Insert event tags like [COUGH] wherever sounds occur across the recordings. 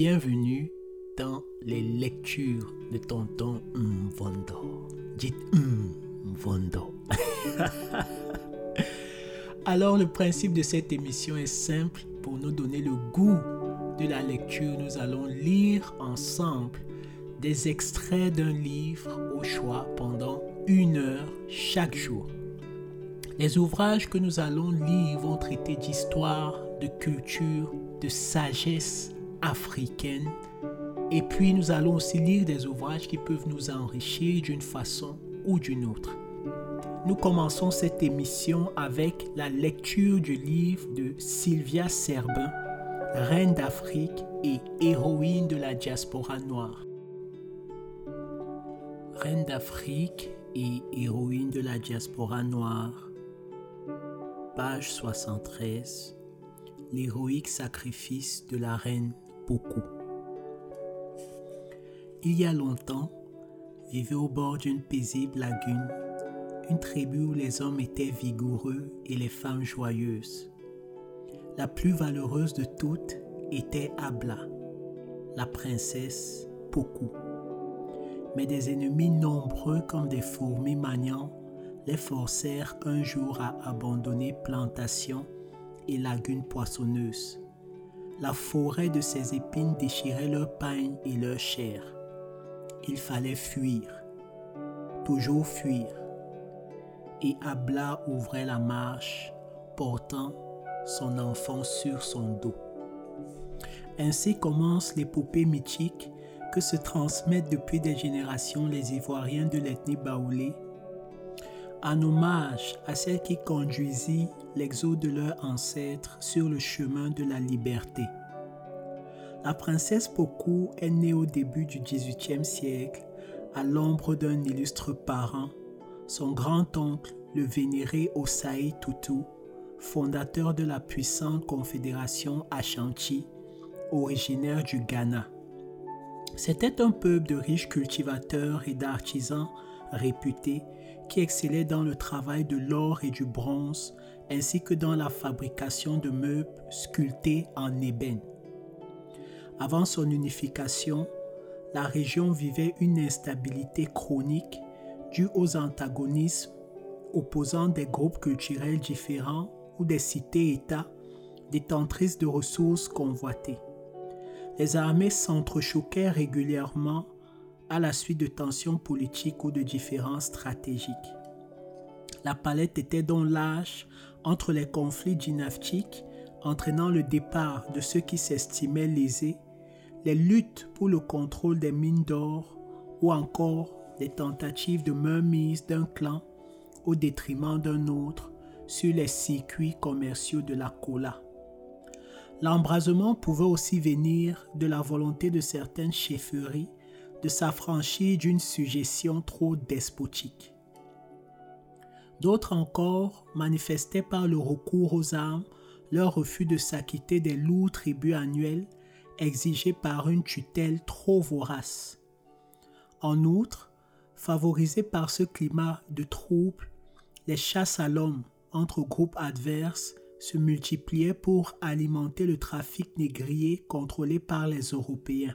bienvenue dans les lectures de tonton Mvondo. Dites Mvondo. [LAUGHS] Alors le principe de cette émission est simple. Pour nous donner le goût de la lecture, nous allons lire ensemble des extraits d'un livre au choix pendant une heure chaque jour. Les ouvrages que nous allons lire vont traiter d'histoire, de culture, de sagesse africaine. Et puis nous allons aussi lire des ouvrages qui peuvent nous enrichir d'une façon ou d'une autre. Nous commençons cette émission avec la lecture du livre de Sylvia Serbin, Reine d'Afrique et héroïne de la diaspora noire. Reine d'Afrique et héroïne de la diaspora noire. Page 73. L'héroïque sacrifice de la reine Il y a longtemps, vivait au bord d'une paisible lagune une tribu où les hommes étaient vigoureux et les femmes joyeuses. La plus valeureuse de toutes était Abla, la princesse Poku mais des ennemis nombreux comme des fourmis maniants les forcèrent un jour à abandonner plantations et lagunes poissonneuses. La forêt de ces épines déchirait leurs pain et leur chair. Il fallait fuir, toujours fuir. Et Abla ouvrait la marche, portant son enfant sur son dos. Ainsi commence l'épopée mythique que se transmettent depuis des générations les Ivoiriens de l'ethnie baoulé, en hommage à celle qui conduisit l'exode de leurs ancêtres sur le chemin de la liberté. La princesse Poku est née au début du XVIIIe siècle à l'ombre d'un illustre parent, son grand-oncle, le vénéré Osaï Tutu, fondateur de la puissante confédération Ashanti, originaire du Ghana. C'était un peuple de riches cultivateurs et d'artisans réputés qui excellaient dans le travail de l'or et du bronze ainsi que dans la fabrication de meubles sculptés en ébène. Avant son unification, la région vivait une instabilité chronique due aux antagonismes opposant des groupes culturels différents ou des cités-États détentrices de ressources convoitées les armées s'entrechoquaient régulièrement à la suite de tensions politiques ou de différences stratégiques. La palette était donc lâche entre les conflits dynastiques entraînant le départ de ceux qui s'estimaient lésés, les luttes pour le contrôle des mines d'or ou encore les tentatives de mainmise d'un clan au détriment d'un autre sur les circuits commerciaux de la cola. L'embrasement pouvait aussi venir de la volonté de certaines chefferies de s'affranchir d'une suggestion trop despotique. D'autres encore manifestaient par le recours aux armes leur refus de s'acquitter des lourds tributs annuels exigés par une tutelle trop vorace. En outre, favorisés par ce climat de trouble, les chasses à l'homme entre groupes adverses se multipliaient pour alimenter le trafic négrier contrôlé par les Européens.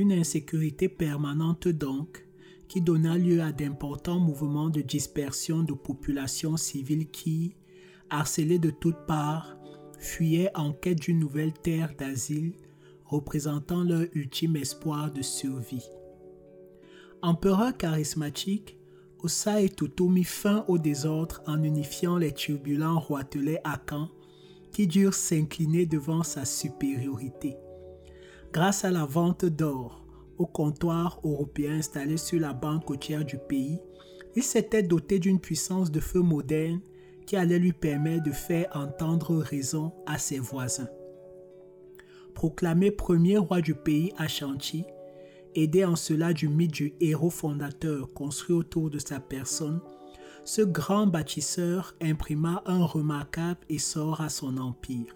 Une insécurité permanente donc, qui donna lieu à d'importants mouvements de dispersion de populations civiles qui, harcelées de toutes parts, fuyaient en quête d'une nouvelle terre d'asile représentant leur ultime espoir de survie. Empereur charismatique, Osa et Tutu mit fin au désordre en unifiant les turbulents roitelets à Caen qui durent s'incliner devant sa supériorité. Grâce à la vente d'or comptoir européen installé sur la banque côtière du pays, il s'était doté d'une puissance de feu moderne qui allait lui permettre de faire entendre raison à ses voisins. Proclamé premier roi du pays à Chantilly, aidé en cela du mythe du héros fondateur construit autour de sa personne, ce grand bâtisseur imprima un remarquable essor à son empire.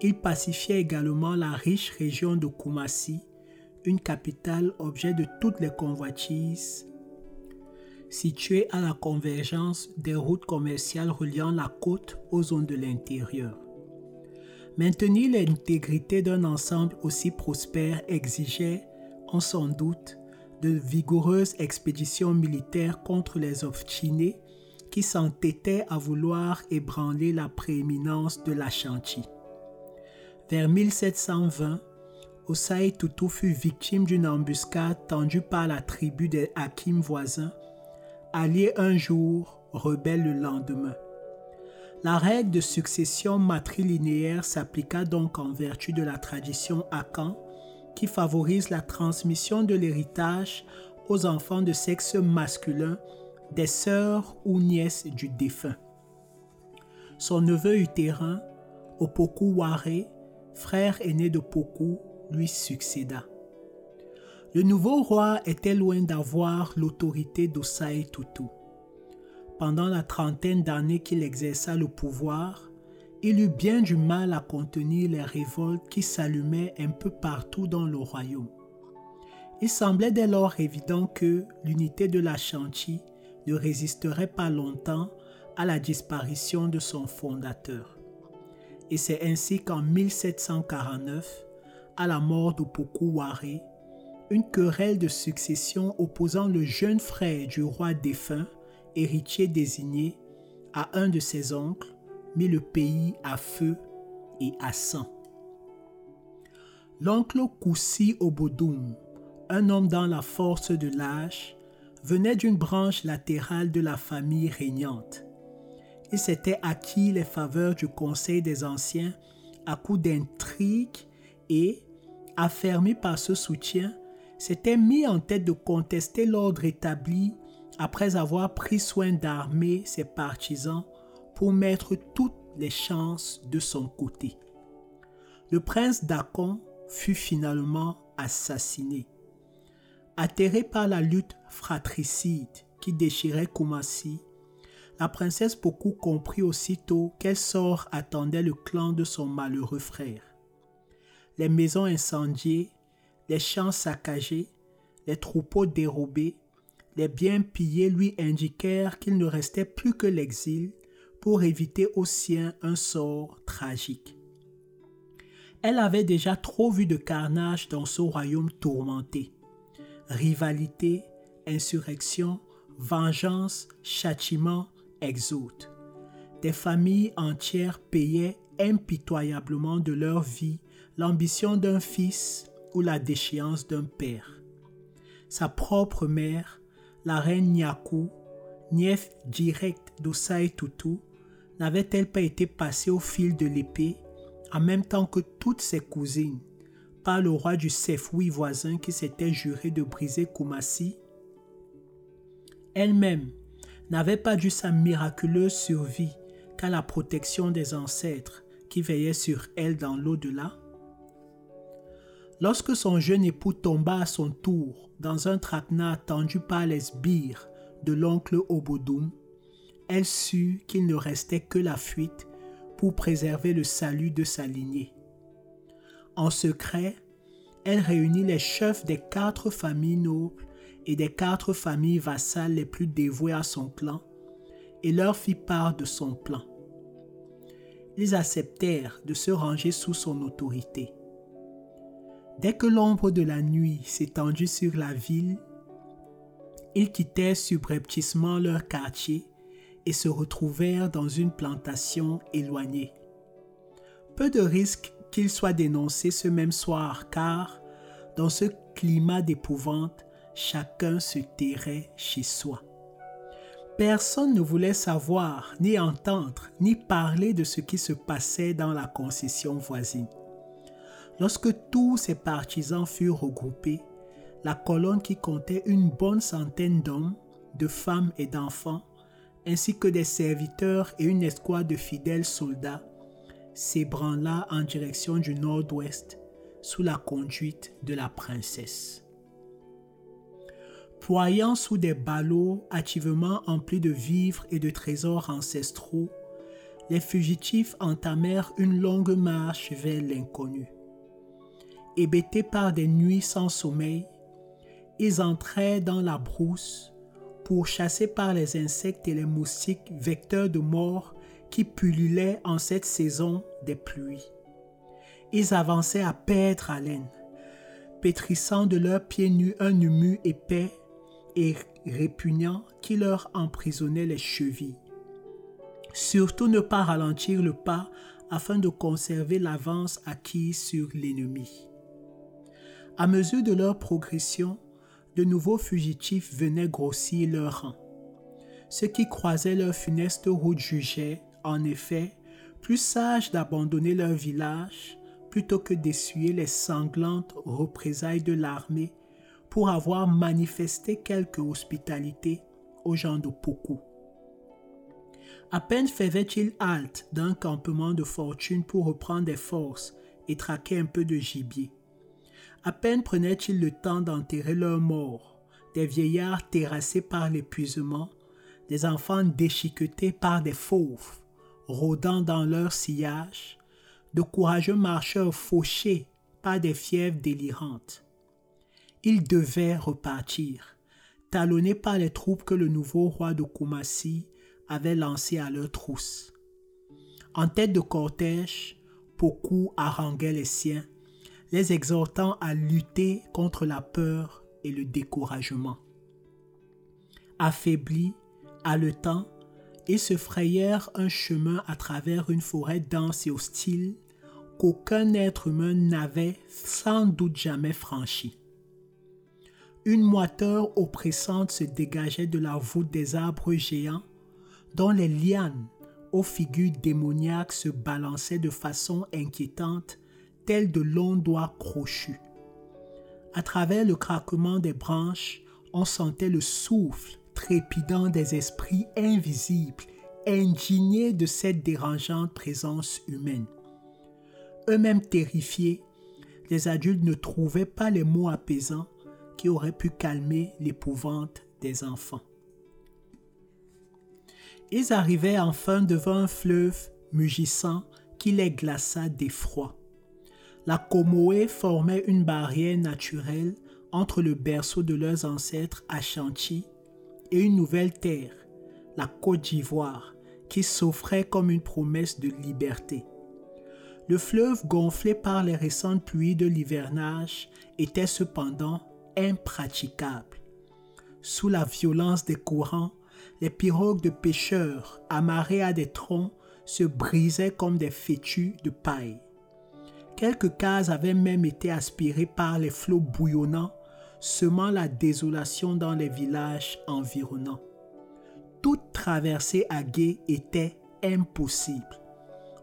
Il pacifiait également la riche région de Kumasi, une capitale objet de toutes les convoitises, située à la convergence des routes commerciales reliant la côte aux zones de l'intérieur. Maintenir l'intégrité d'un ensemble aussi prospère exigeait, en sans doute, de vigoureuses expéditions militaires contre les Ovchinés qui s'entêtaient à vouloir ébranler la prééminence de la Chanti. Vers 1720, Osai Tutu fut victime d'une embuscade tendue par la tribu des Hakim voisins, alliés un jour, rebelles le lendemain. La règle de succession matrilinéaire s'appliqua donc en vertu de la tradition Akan qui favorise la transmission de l'héritage aux enfants de sexe masculin des sœurs ou nièces du défunt. Son neveu utérin, Opoku Ware, frère aîné de Poku, lui succéda. Le nouveau roi était loin d'avoir l'autorité d'Osai Tutu. Pendant la trentaine d'années qu'il exerça le pouvoir, il eut bien du mal à contenir les révoltes qui s'allumaient un peu partout dans le royaume. Il semblait dès lors évident que l'unité de la Chantilly ne résisterait pas longtemps à la disparition de son fondateur. Et c'est ainsi qu'en 1749, à la mort de Ware, une querelle de succession opposant le jeune frère du roi défunt, héritier désigné, à un de ses oncles, mit le pays à feu et à sang. L'oncle Koussi Obodum, un homme dans la force de l'âge, venait d'une branche latérale de la famille régnante. Il s'était acquis les faveurs du Conseil des Anciens à coups d'intrigues et, affermi par ce soutien, s'était mis en tête de contester l'ordre établi après avoir pris soin d'armer ses partisans pour mettre toutes les chances de son côté. Le prince d'Akon fut finalement assassiné. Atterré par la lutte fratricide qui déchirait Kumasi, la princesse Poku comprit aussitôt quel sort attendait le clan de son malheureux frère. Les maisons incendiées, les champs saccagés, les troupeaux dérobés, les biens pillés lui indiquèrent qu'il ne restait plus que l'exil pour éviter aux siens un sort tragique. Elle avait déjà trop vu de carnage dans ce royaume tourmenté. Rivalité, insurrection, vengeance, châtiment, exode. Des familles entières payaient impitoyablement de leur vie l'ambition d'un fils ou la déchéance d'un père. Sa propre mère, la reine Nyaku, nièce directe d'Osai Tutu, n'avait-elle pas été passée au fil de l'épée en même temps que toutes ses cousines par le roi du Sefwi voisin qui s'était juré de briser Kumasi? Elle-même n'avait pas dû sa miraculeuse survie qu'à la protection des ancêtres qui veillaient sur elle dans l'au-delà Lorsque son jeune époux tomba à son tour dans un traquenard tendu par les sbires de l'oncle Obodum, elle sut qu'il ne restait que la fuite pour préserver le salut de sa lignée. En secret, elle réunit les chefs des quatre familles nobles et des quatre familles vassales les plus dévouées à son clan et leur fit part de son plan. Ils acceptèrent de se ranger sous son autorité. Dès que l'ombre de la nuit s'étendit sur la ville, ils quittèrent subrepticement leur quartier et se retrouvèrent dans une plantation éloignée. Peu de risque qu'ils soient dénoncés ce même soir, car, dans ce climat d'épouvante, chacun se tairait chez soi. Personne ne voulait savoir, ni entendre, ni parler de ce qui se passait dans la concession voisine. Lorsque tous ces partisans furent regroupés, la colonne qui comptait une bonne centaine d'hommes, de femmes et d'enfants ainsi que des serviteurs et une escouade de fidèles soldats, s'ébranla en direction du nord-ouest sous la conduite de la princesse. Ployant sous des ballots hâtivement emplis de vivres et de trésors ancestraux, les fugitifs entamèrent une longue marche vers l'inconnu. Hébétés par des nuits sans sommeil, ils entraient dans la brousse chasser par les insectes et les moustiques vecteurs de mort qui pullulaient en cette saison des pluies. ils avançaient à perdre haleine, pétrissant de leurs pieds nus un humus épais et répugnant qui leur emprisonnait les chevilles. Surtout ne pas ralentir le pas afin de conserver l'avance acquise sur l'ennemi. À mesure de leur progression, de nouveaux fugitifs venaient grossir leur rang. Ceux qui croisaient leur funeste route jugeaient, en effet, plus sages d'abandonner leur village plutôt que d'essuyer les sanglantes représailles de l'armée pour avoir manifesté quelque hospitalité aux gens de Poku. À peine faisait-il halte d'un campement de fortune pour reprendre des forces et traquer un peu de gibier. À peine prenaient-ils le temps d'enterrer leurs morts, des vieillards terrassés par l'épuisement, des enfants déchiquetés par des fauves, rôdant dans leur sillage, de courageux marcheurs fauchés par des fièvres délirantes. Ils devaient repartir, talonnés par les troupes que le nouveau roi de Kumasi avait lancées à leur trousse. En tête de cortège, Poku haranguait les siens, les exhortant à lutter contre la peur et le découragement. Affaiblis, haletant, ils se frayèrent un chemin à travers une forêt dense et hostile qu'aucun être humain n'avait sans doute jamais franchi. Une moiteur oppressante se dégageait de la voûte des arbres géants, dont les lianes aux figures démoniaques se balançaient de façon inquiétante, de longs doigts crochus. À travers le craquement des branches, on sentait le souffle trépidant des esprits invisibles, indignés de cette dérangeante présence humaine. Eux-mêmes terrifiés, les adultes ne trouvaient pas les mots apaisants qui auraient pu calmer l'épouvante des enfants. Ils arrivaient enfin devant un fleuve mugissant qui les glaça d'effroi. La Comoé formait une barrière naturelle entre le berceau de leurs ancêtres Ashanti et une nouvelle terre, la Côte d'Ivoire, qui s'offrait comme une promesse de liberté. Le fleuve gonflé par les récentes pluies de l'hivernage était cependant impraticable. Sous la violence des courants, les pirogues de pêcheurs amarrées à des troncs se brisaient comme des fétus de paille. Quelques cases avaient même été aspirées par les flots bouillonnants semant la désolation dans les villages environnants. Toute traversée à gué était impossible.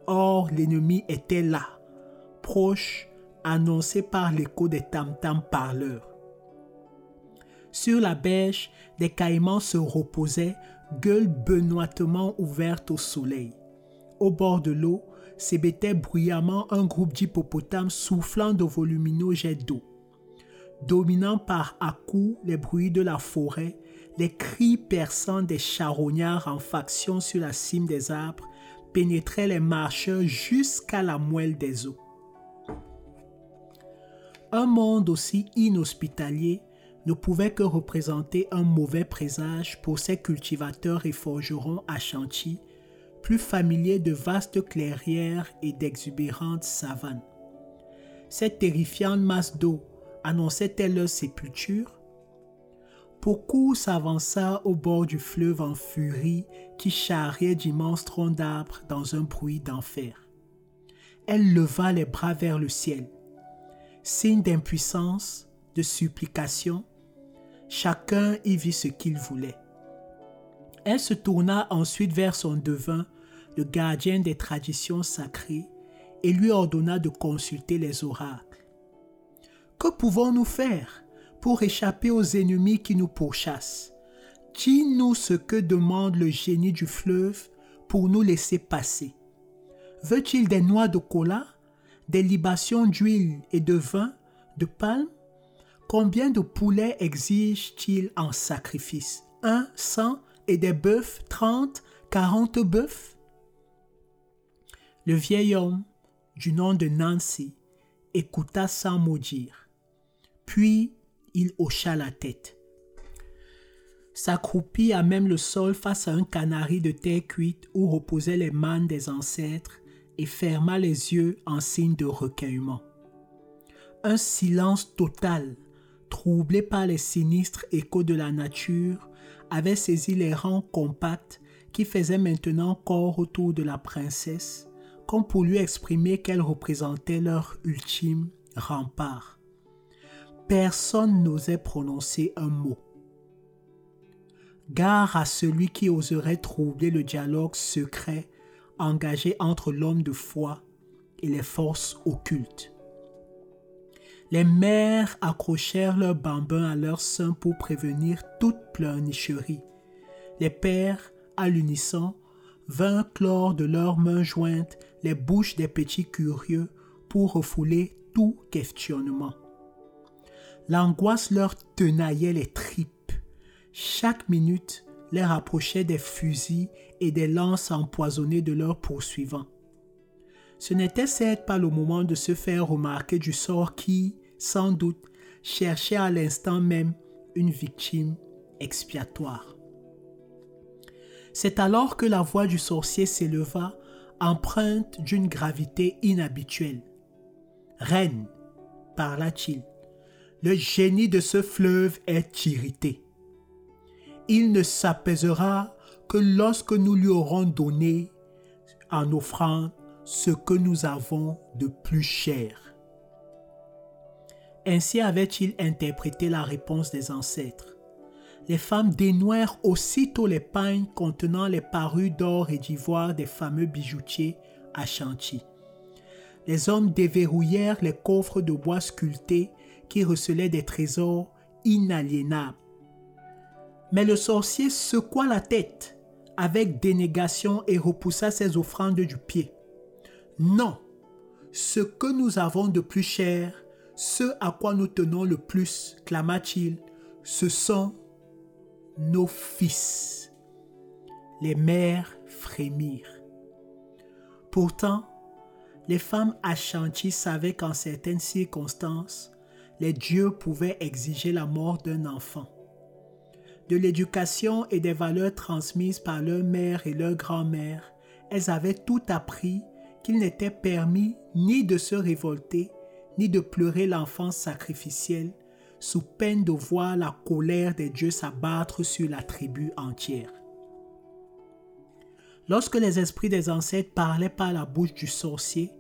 Or, l'ennemi était là, proche, annoncé par l'écho des tam-tams parleurs. Sur la berge, des caïmans se reposaient, gueules benoîtement ouvertes au soleil. Au bord de l'eau, s'ébêtait bruyamment un groupe d'hippopotames soufflant de volumineux jets d'eau dominant par à coup les bruits de la forêt, les cris perçants des charognards en faction sur la cime des arbres pénétraient les marcheurs jusqu'à la moelle des eaux. Un monde aussi inhospitalier ne pouvait que représenter un mauvais présage pour ces cultivateurs et forgerons à chantier, plus familiers de vastes clairières et d'exubérantes savanes. Cette terrifiante masse d'eau annonçait-elle leur sépulture? Beaucoup s'avança au bord du fleuve en furie qui charriait d'immenses troncs d'arbres dans un bruit d'enfer. Elle leva les bras vers le ciel. Signe d'impuissance, de supplication, chacun y vit ce qu'il voulait. Elle se tourna ensuite vers son devin, le gardien des traditions sacrées, et lui ordonna de consulter les oracles. Que pouvons-nous faire pour échapper aux ennemis qui nous pourchassent? Dis-nous ce que demande le génie du fleuve pour nous laisser passer. Veut-il des noix de cola, des libations d'huile et de vin, de palme? Combien de poulets exige-t-il en sacrifice? Un, cent et des bœufs, trente, quarante bœufs? Le vieil homme, du nom de Nancy, écouta sans maudire. Puis il hocha la tête. S'accroupit à même le sol face à un canari de terre cuite où reposaient les mannes des ancêtres et ferma les yeux en signe de recueillement. Un silence total, troublé par les sinistres échos de la nature, avait saisi les rangs compacts qui faisaient maintenant corps autour de la princesse, comme pour lui exprimer qu'elle représentait leur ultime rempart. Personne n'osait prononcer un mot. Gare à celui qui oserait troubler le dialogue secret engagé entre l'homme de foi et les forces occultes. Les mères accrochèrent leurs bambins à leur sein pour prévenir toute pleurnicherie. Les pères, à l'unisson, vinrent clore de leurs mains jointes les bouches des petits curieux pour refouler tout questionnement. L'angoisse leur tenaillait les tripes chaque minute les rapprochait des fusils et des lances empoisonnées de leurs poursuivants. Ce n'était certes pas le moment de se faire remarquer du sort qui, sans doute, cherchait à l'instant même une victime expiatoire. C'est alors que la voix du sorcier s'éleva, empreinte d'une gravité inhabituelle. Reine, parla-t-il, le génie de ce fleuve est irrité il ne s'apaisera que lorsque nous lui aurons donné en offrande ce que nous avons de plus cher. Ainsi avait-il interprété la réponse des ancêtres. Les femmes dénouèrent aussitôt les pagnes contenant les parures d'or et d'ivoire des fameux bijoutiers à Chantilly. Les hommes déverrouillèrent les coffres de bois sculptés qui recelaient des trésors inaliénables mais le sorcier secoua la tête avec dénégation et repoussa ses offrandes du pied. Non, ce que nous avons de plus cher, ce à quoi nous tenons le plus, clama-t-il, ce sont nos fils. Les mères frémirent. Pourtant, les femmes achanties savaient qu'en certaines circonstances, les dieux pouvaient exiger la mort d'un enfant de l'éducation et des valeurs transmises par leur mère et leur grand-mère, elles avaient tout appris qu'il n'était permis ni de se révolter, ni de pleurer l'enfance sacrificielle, sous peine de voir la colère des dieux s'abattre sur la tribu entière. Lorsque les esprits des ancêtres parlaient par la bouche du sorcier,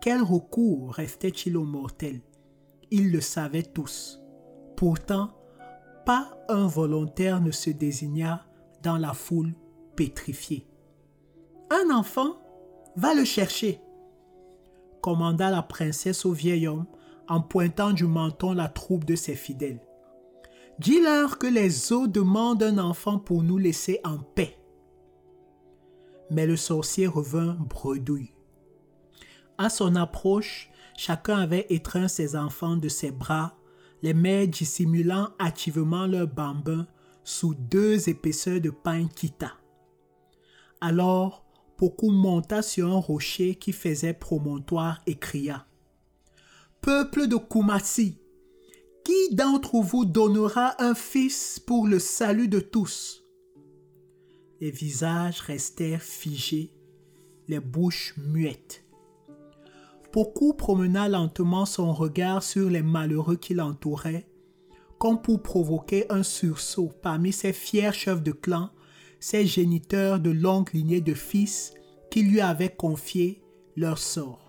quel recours restait-il aux mortels? Ils le savaient tous. Pourtant, pas un volontaire ne se désigna dans la foule pétrifiée. Un enfant, va le chercher, commanda la princesse au vieil homme en pointant du menton la troupe de ses fidèles. Dis-leur que les eaux demandent un enfant pour nous laisser en paix. Mais le sorcier revint bredouille. À son approche, chacun avait étreint ses enfants de ses bras les mères dissimulant activement leurs bambins sous deux épaisseurs de pain kita. Alors, Poku monta sur un rocher qui faisait promontoire et cria Peuple de Kumasi, qui d'entre vous donnera un fils pour le salut de tous? Les visages restèrent figés, les bouches muettes. Beaucoup promena lentement son regard sur les malheureux qui l'entouraient, comme pour provoquer un sursaut parmi ces fiers chefs de clan, ces géniteurs de longue lignée de fils qui lui avaient confié leur sort.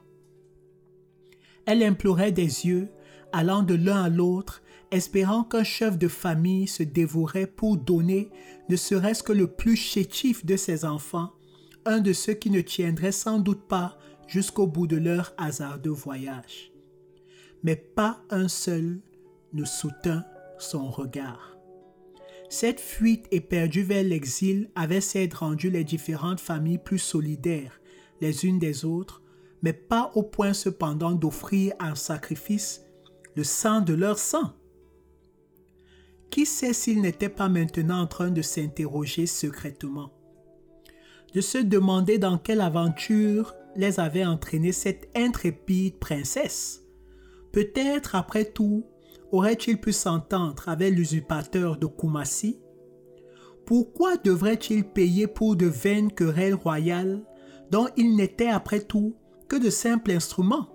Elle implorait des yeux, allant de l'un à l'autre, espérant qu'un chef de famille se dévorait pour donner ne serait-ce que le plus chétif de ses enfants, un de ceux qui ne tiendraient sans doute pas jusqu'au bout de leur hasardeux voyage. Mais pas un seul ne soutint son regard. Cette fuite éperdue vers l'exil avait certes rendu les différentes familles plus solidaires les unes des autres, mais pas au point cependant d'offrir en sacrifice le sang de leur sang. Qui sait s'ils n'étaient pas maintenant en train de s'interroger secrètement, de se demander dans quelle aventure les avait entraînés cette intrépide princesse. Peut-être, après tout, aurait-il pu s'entendre avec l'usurpateur de Kumasi Pourquoi devrait-il payer pour de vaines querelles royales dont il n'était après tout de simples instruments.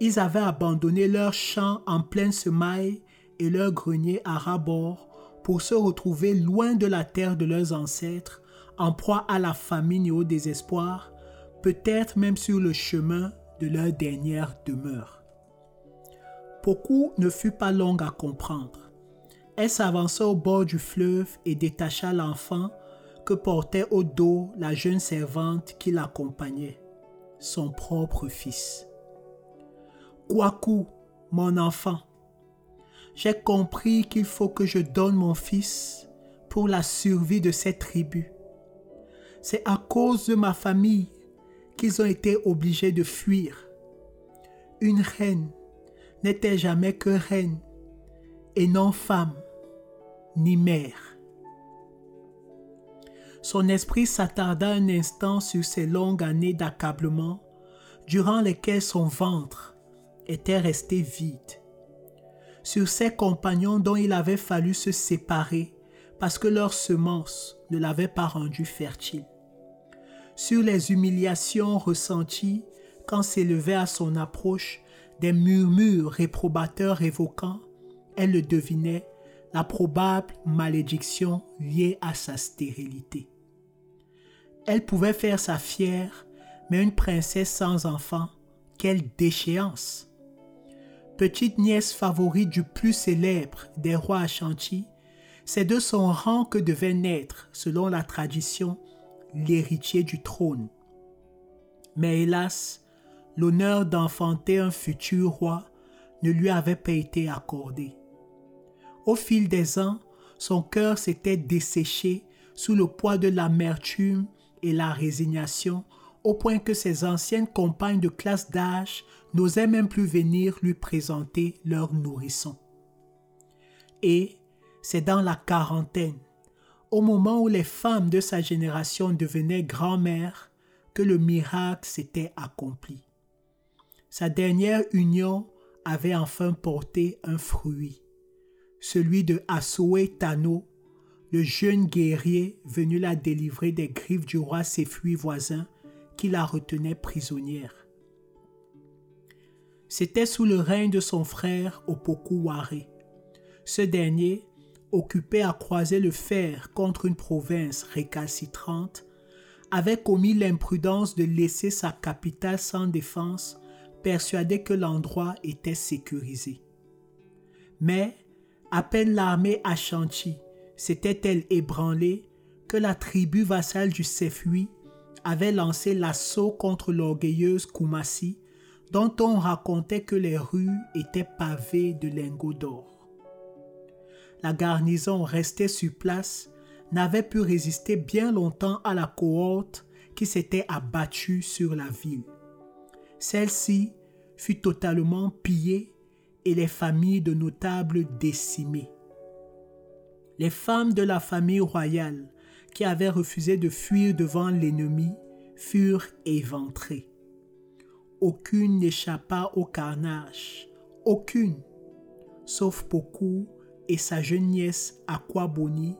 Ils avaient abandonné leurs champs en pleine semaille et leurs greniers à rabord pour se retrouver loin de la terre de leurs ancêtres, en proie à la famine et au désespoir, peut-être même sur le chemin de leur dernière demeure. Beaucoup ne fut pas longue à comprendre. Elle s'avança au bord du fleuve et détacha l'enfant que portait au dos la jeune servante qui l'accompagnait, son propre fils. Kwaku, mon enfant, j'ai compris qu'il faut que je donne mon fils pour la survie de cette tribu. C'est à cause de ma famille qu'ils ont été obligés de fuir. Une reine n'était jamais que reine et non femme ni mère. Son esprit s'attarda un instant sur ces longues années d'accablement durant lesquelles son ventre était resté vide, sur ses compagnons dont il avait fallu se séparer parce que leur semence ne l'avait pas rendu fertile, sur les humiliations ressenties quand s'élevait à son approche des murmures réprobateurs évoquant, elle le devinait, la probable malédiction liée à sa stérilité. Elle pouvait faire sa fière, mais une princesse sans enfant, quelle déchéance! Petite nièce favorite du plus célèbre des rois Ashanti, c'est de son rang que devait naître, selon la tradition, l'héritier du trône. Mais hélas, l'honneur d'enfanter un futur roi ne lui avait pas été accordé. Au fil des ans, son cœur s'était desséché sous le poids de l'amertume et la résignation, au point que ses anciennes compagnes de classe d'âge n'osaient même plus venir lui présenter leur nourrisson. Et c'est dans la quarantaine, au moment où les femmes de sa génération devenaient grand-mères, que le miracle s'était accompli. Sa dernière union avait enfin porté un fruit, celui de Asoé Tano, le jeune guerrier venu la délivrer des griffes du roi Sefui voisin qui la retenait prisonnière. C'était sous le règne de son frère Opoku Ce dernier, occupé à croiser le fer contre une province récalcitrante, avait commis l'imprudence de laisser sa capitale sans défense, persuadé que l'endroit était sécurisé. Mais, à peine l'armée Ashanti s'était-elle ébranlée que la tribu vassale du Sefui avait lancé l'assaut contre l'orgueilleuse Kumasi, dont on racontait que les rues étaient pavées de lingots d'or la garnison restée sur place n'avait pu résister bien longtemps à la cohorte qui s'était abattue sur la ville. Celle-ci fut totalement pillée et les familles de notables décimées. Les femmes de la famille royale qui avaient refusé de fuir devant l'ennemi furent éventrées. Aucune n'échappa au carnage, aucune, sauf beaucoup et sa jeune nièce Aquaboni,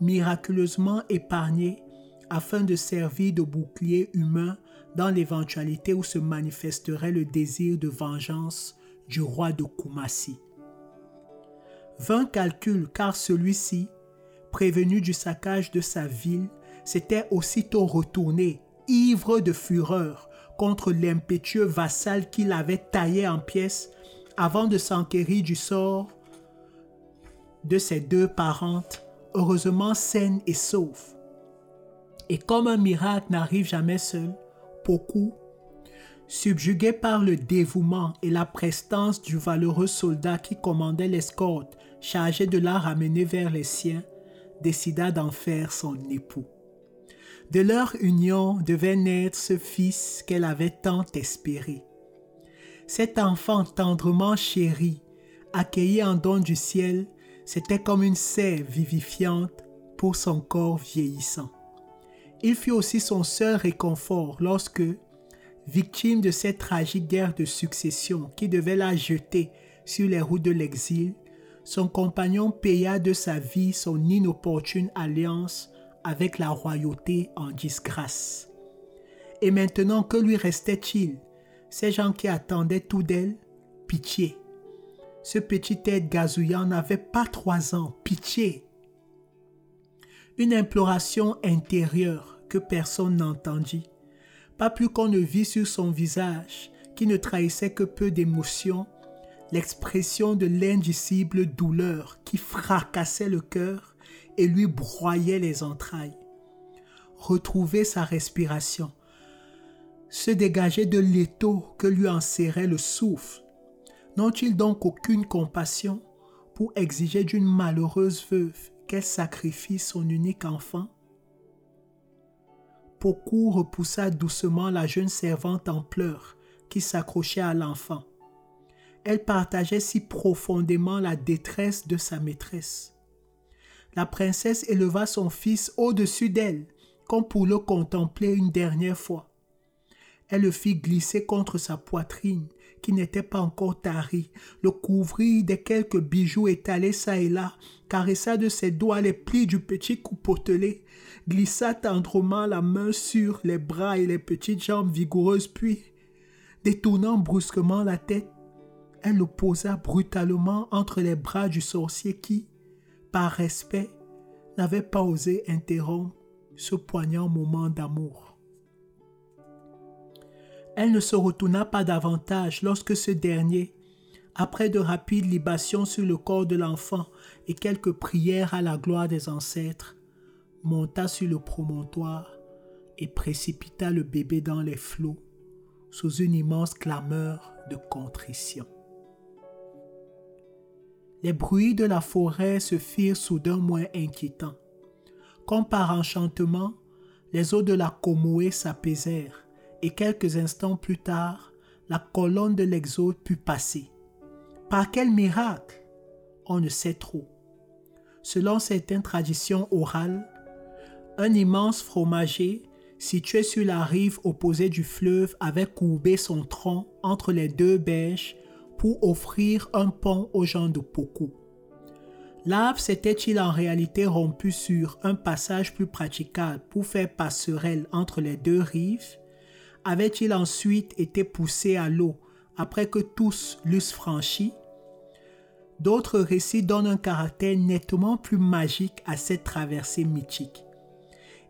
miraculeusement épargnée afin de servir de bouclier humain dans l'éventualité où se manifesterait le désir de vengeance du roi de Kumasi. Vingt calculs car celui-ci, prévenu du saccage de sa ville, s'était aussitôt retourné, ivre de fureur, contre l'impétueux vassal qu'il avait taillé en pièces avant de s'enquérir du sort de ses deux parentes, heureusement saines et sauves. Et comme un miracle n'arrive jamais seul, beaucoup, subjugués par le dévouement et la prestance du valeureux soldat qui commandait l'escorte chargé de la ramener vers les siens, décida d'en faire son époux. De leur union devait naître ce fils qu'elle avait tant espéré. Cet enfant tendrement chéri, accueilli en don du ciel, c'était comme une sève vivifiante pour son corps vieillissant. Il fut aussi son seul réconfort lorsque, victime de cette tragique guerre de succession qui devait la jeter sur les routes de l'exil, son compagnon paya de sa vie son inopportune alliance avec la royauté en disgrâce. Et maintenant, que lui restait-il? Ces gens qui attendaient tout d'elle Pitié. Ce petit être gazouillant n'avait pas trois ans. Pitié. Une imploration intérieure que personne n'entendit. Pas plus qu'on ne vit sur son visage, qui ne trahissait que peu d'émotion, l'expression de l'indicible douleur qui fracassait le cœur et lui broyait les entrailles. Retrouver sa respiration, se dégager de l'étau que lui enserrait le souffle. N'ont-ils donc aucune compassion pour exiger d'une malheureuse veuve qu'elle sacrifie son unique enfant? Beaucoup repoussa doucement la jeune servante en pleurs qui s'accrochait à l'enfant. Elle partageait si profondément la détresse de sa maîtresse. La princesse éleva son fils au-dessus d'elle, comme pour le contempler une dernière fois. Elle le fit glisser contre sa poitrine, qui n'était pas encore tarie, le couvrit de quelques bijoux étalés çà et là, caressa de ses doigts les plis du petit cou potelé, glissa tendrement la main sur les bras et les petites jambes vigoureuses, puis, détournant brusquement la tête, elle le posa brutalement entre les bras du sorcier qui, par respect, n'avait pas osé interrompre ce poignant moment d'amour. Elle ne se retourna pas davantage lorsque ce dernier, après de rapides libations sur le corps de l'enfant et quelques prières à la gloire des ancêtres, monta sur le promontoire et précipita le bébé dans les flots sous une immense clameur de contrition. Les bruits de la forêt se firent soudain moins inquiétants. Comme par enchantement, les eaux de la Comoé s'apaisèrent et quelques instants plus tard, la colonne de l'Exode put passer. Par quel miracle? On ne sait trop. Selon certaines traditions orales, un immense fromager situé sur la rive opposée du fleuve avait courbé son tronc entre les deux berges pour offrir un pont aux gens de Poku. L'arbre s'était-il en réalité rompu sur un passage plus praticable pour faire passerelle entre les deux rives? Avait-il ensuite été poussé à l'eau après que tous l'eussent franchi? D'autres récits donnent un caractère nettement plus magique à cette traversée mythique.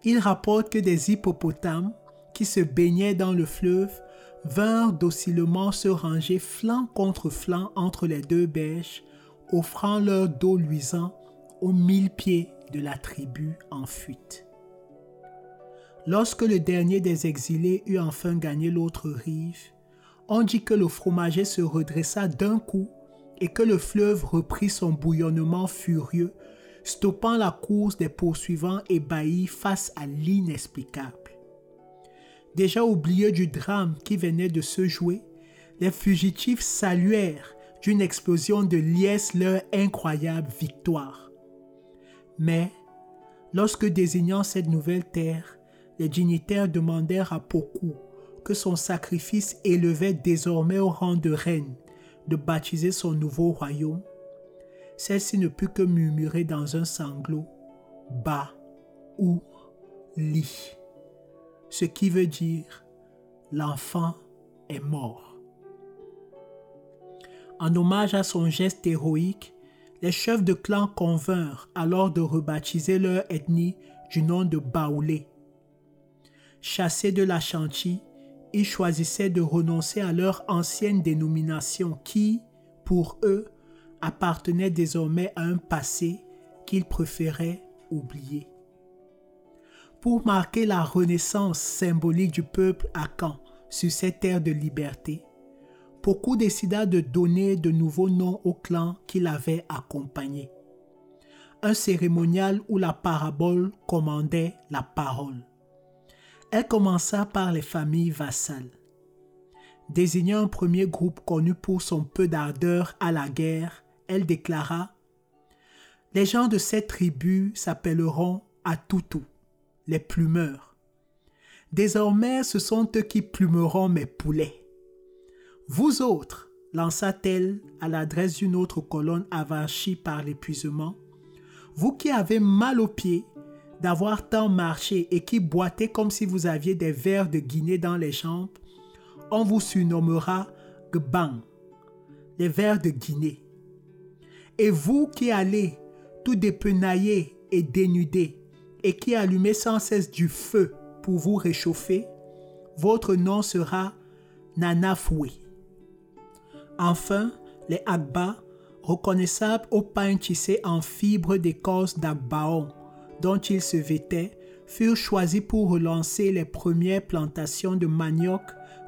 Ils rapportent que des hippopotames qui se baignaient dans le fleuve vinrent docilement se ranger flanc contre flanc entre les deux berges, offrant leur dos luisant aux mille pieds de la tribu en fuite. Lorsque le dernier des exilés eut enfin gagné l'autre rive, on dit que le fromager se redressa d'un coup et que le fleuve reprit son bouillonnement furieux, stoppant la course des poursuivants ébahis face à l'inexplicable. Déjà oublieux du drame qui venait de se jouer, les fugitifs saluèrent d'une explosion de liesse leur incroyable victoire. Mais, lorsque désignant cette nouvelle terre, les dignitaires demandèrent à Poku, que son sacrifice élevait désormais au rang de reine, de baptiser son nouveau royaume. Celle-ci ne put que murmurer dans un sanglot Bas ou lit, ce qui veut dire l'enfant est mort. En hommage à son geste héroïque, les chefs de clan convinrent alors de rebaptiser leur ethnie du nom de Baoulé, chassés de la chantilly, ils choisissaient de renoncer à leur ancienne dénomination qui, pour eux, appartenait désormais à un passé qu'ils préféraient oublier. Pour marquer la renaissance symbolique du peuple à Caen sur cette terre de liberté, beaucoup décida de donner de nouveaux noms au clan qui l'avait accompagné. Un cérémonial où la parabole commandait la parole. Elle commença par les familles vassales. Désignant un premier groupe connu pour son peu d'ardeur à la guerre, elle déclara Les gens de cette tribu s'appelleront Atutu, les plumeurs. Désormais, ce sont eux qui plumeront mes poulets. Vous autres, lança-t-elle à l'adresse d'une autre colonne avachie par l'épuisement, vous qui avez mal aux pieds, d'avoir tant marché et qui boitez comme si vous aviez des vers de Guinée dans les jambes, on vous surnommera Gbang, les vers de Guinée. Et vous qui allez tout dépenailler et dénuder, et qui allumez sans cesse du feu pour vous réchauffer, votre nom sera Nanafoué. Enfin, les Agba, reconnaissables au pain tissé en fibres d'écorce d'Agbaon, dont ils se vêtaient, furent choisis pour relancer les premières plantations de manioc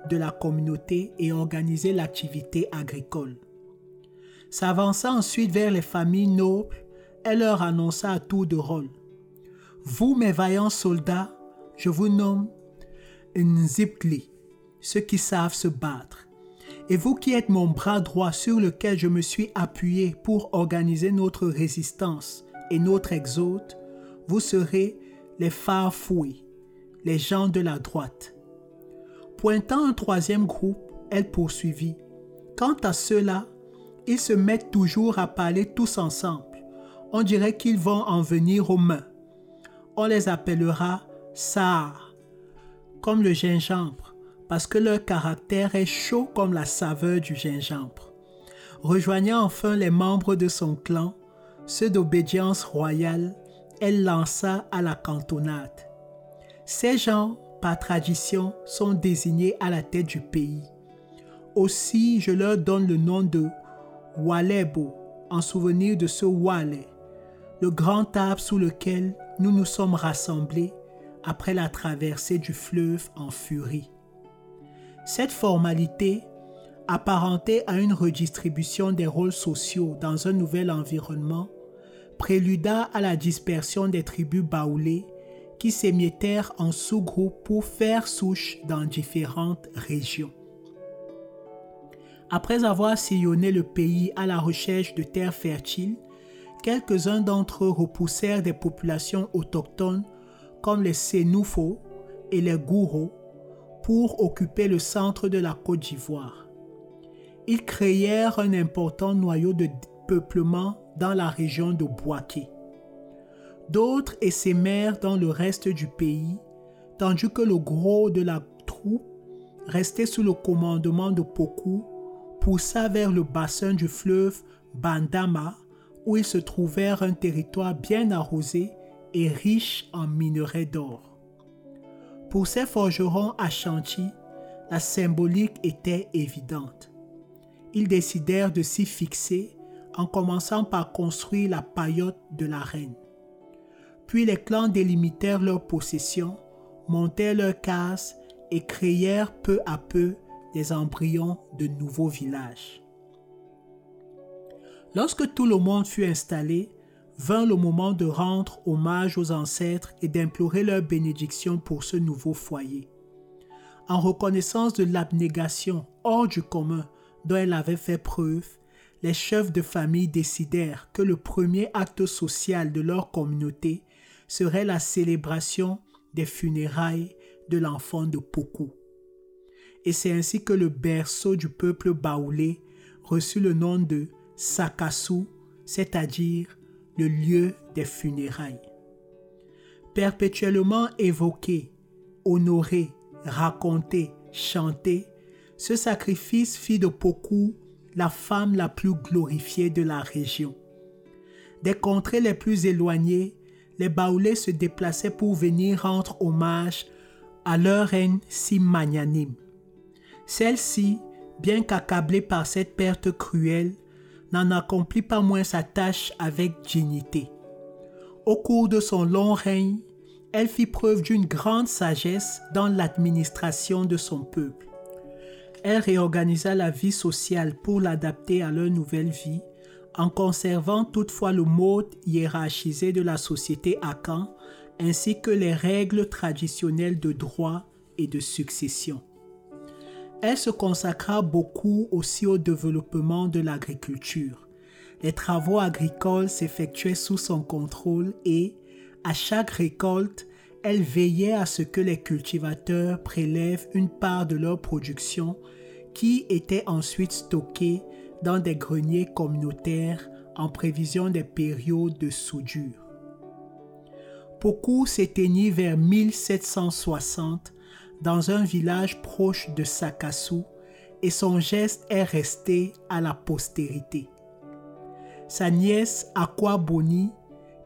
de la communauté et organiser l'activité agricole. S'avançant ensuite vers les familles nobles, elle leur annonça à tour de rôle Vous, mes vaillants soldats, je vous nomme Nzipli, ceux qui savent se battre. Et vous qui êtes mon bras droit sur lequel je me suis appuyé pour organiser notre résistance et notre exode, vous serez les farfoués, les gens de la droite. Pointant un troisième groupe, elle poursuivit. Quant à ceux-là, ils se mettent toujours à parler tous ensemble. On dirait qu'ils vont en venir aux mains. On les appellera Sahar, comme le gingembre, parce que leur caractère est chaud comme la saveur du gingembre. Rejoignant enfin les membres de son clan, ceux d'obédience royale, elle lança à la cantonade. Ces gens, par tradition, sont désignés à la tête du pays. Aussi, je leur donne le nom de Walebo, en souvenir de ce Wale, le grand arbre sous lequel nous nous sommes rassemblés après la traversée du fleuve en furie. Cette formalité, apparentée à une redistribution des rôles sociaux dans un nouvel environnement, préluda à la dispersion des tribus baoulées qui s'émiettèrent en sous-groupes pour faire souche dans différentes régions. Après avoir sillonné le pays à la recherche de terres fertiles, quelques-uns d'entre eux repoussèrent des populations autochtones comme les Sénoufos et les Gourous pour occuper le centre de la Côte d'Ivoire. Ils créèrent un important noyau de peuplement dans la région de Boaké. D'autres essaimèrent dans le reste du pays, tandis que le gros de la troupe, resté sous le commandement de Poku, poussa vers le bassin du fleuve Bandama, où ils se trouvèrent un territoire bien arrosé et riche en minerais d'or. Pour ces forgerons Ashanti, la symbolique était évidente. Ils décidèrent de s'y fixer en commençant par construire la paillote de la reine. Puis les clans délimitèrent leurs possessions, montèrent leurs cases et créèrent peu à peu des embryons de nouveaux villages. Lorsque tout le monde fut installé, vint le moment de rendre hommage aux ancêtres et d'implorer leur bénédiction pour ce nouveau foyer. En reconnaissance de l'abnégation hors du commun dont elle avait fait preuve, les chefs de famille décidèrent que le premier acte social de leur communauté serait la célébration des funérailles de l'enfant de Poku. Et c'est ainsi que le berceau du peuple baoulé reçut le nom de Sakasu, c'est-à-dire le lieu des funérailles. Perpétuellement évoqué, honoré, raconté, chanté, ce sacrifice fit de Poku la femme la plus glorifiée de la région. Des contrées les plus éloignées, les Baoulés se déplaçaient pour venir rendre hommage à leur reine si magnanime. Celle-ci, bien qu'accablée par cette perte cruelle, n'en accomplit pas moins sa tâche avec dignité. Au cours de son long règne, elle fit preuve d'une grande sagesse dans l'administration de son peuple. Elle réorganisa la vie sociale pour l'adapter à leur nouvelle vie, en conservant toutefois le mode hiérarchisé de la société Akan, ainsi que les règles traditionnelles de droit et de succession. Elle se consacra beaucoup aussi au développement de l'agriculture. Les travaux agricoles s'effectuaient sous son contrôle et, à chaque récolte, elle veillait à ce que les cultivateurs prélèvent une part de leur production qui était ensuite stockée dans des greniers communautaires en prévision des périodes de soudure. Poku s'éteignit vers 1760 dans un village proche de Sakasu et son geste est resté à la postérité. Sa nièce Aquaboni,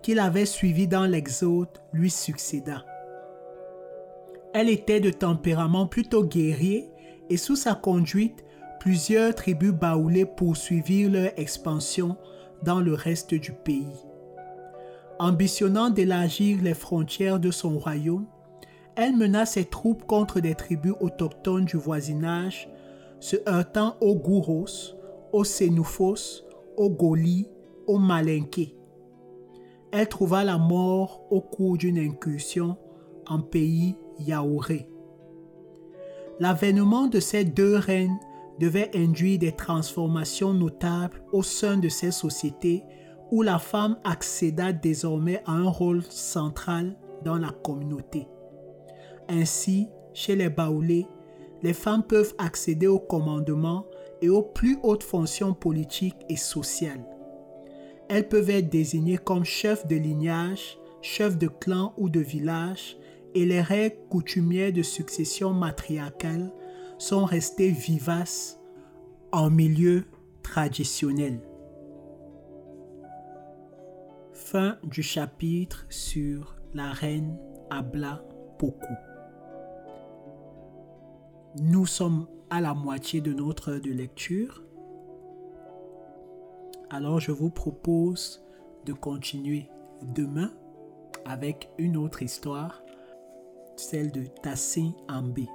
qu'il avait suivie dans l'exode, lui succéda. Elle était de tempérament plutôt guerrier et sous sa conduite, plusieurs tribus baoulées poursuivirent leur expansion dans le reste du pays. Ambitionnant d'élargir les frontières de son royaume, elle mena ses troupes contre des tribus autochtones du voisinage, se heurtant aux Gouros, aux Sénoufos, aux Golis, aux Malinqués. Elle trouva la mort au cours d'une incursion en pays yaouré. L'avènement de ces deux reines devait induire des transformations notables au sein de ces sociétés où la femme accéda désormais à un rôle central dans la communauté. Ainsi, chez les Baoulés, les femmes peuvent accéder au commandement et aux plus hautes fonctions politiques et sociales. Elles peuvent être désignées comme chefs de lignage, chefs de clan ou de village, et les règles coutumières de succession matriarcale sont restées vivaces en milieu traditionnel. Fin du chapitre sur la reine Abla Poku. Nous sommes à la moitié de notre heure de lecture. Alors je vous propose de continuer demain avec une autre histoire, celle de Tassin Ambé.